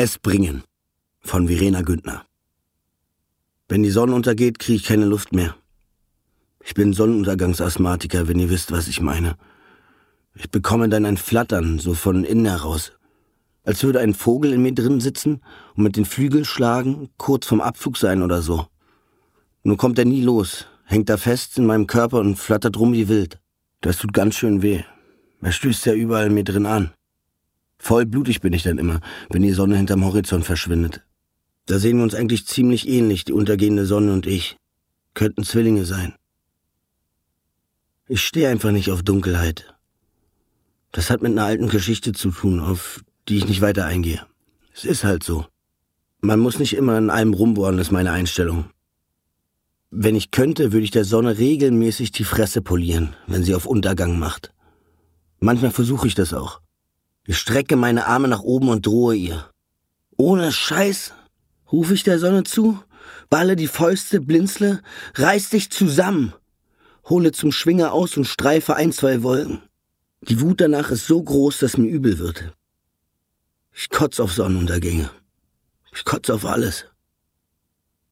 Es bringen von Verena Güntner. Wenn die Sonne untergeht, kriege ich keine Luft mehr. Ich bin Sonnenuntergangsasthmatiker, wenn ihr wisst, was ich meine. Ich bekomme dann ein Flattern, so von innen heraus. Als würde ein Vogel in mir drin sitzen und mit den Flügeln schlagen, kurz vom Abflug sein oder so. Nun kommt er nie los, hängt da fest in meinem Körper und flattert rum wie wild. Das tut ganz schön weh. Er stößt ja überall mir drin an. Voll blutig bin ich dann immer, wenn die Sonne hinterm Horizont verschwindet. Da sehen wir uns eigentlich ziemlich ähnlich, die untergehende Sonne und ich. Könnten Zwillinge sein. Ich stehe einfach nicht auf Dunkelheit. Das hat mit einer alten Geschichte zu tun, auf die ich nicht weiter eingehe. Es ist halt so. Man muss nicht immer in allem rumbohren, ist meine Einstellung. Wenn ich könnte, würde ich der Sonne regelmäßig die Fresse polieren, wenn sie auf Untergang macht. Manchmal versuche ich das auch. Ich strecke meine Arme nach oben und drohe ihr. Ohne Scheiß rufe ich der Sonne zu, balle die Fäuste, blinzle, reiß dich zusammen, hole zum Schwinger aus und streife ein, zwei Wolken. Die Wut danach ist so groß, dass mir übel wird. Ich kotz auf Sonnenuntergänge. Ich kotze auf alles.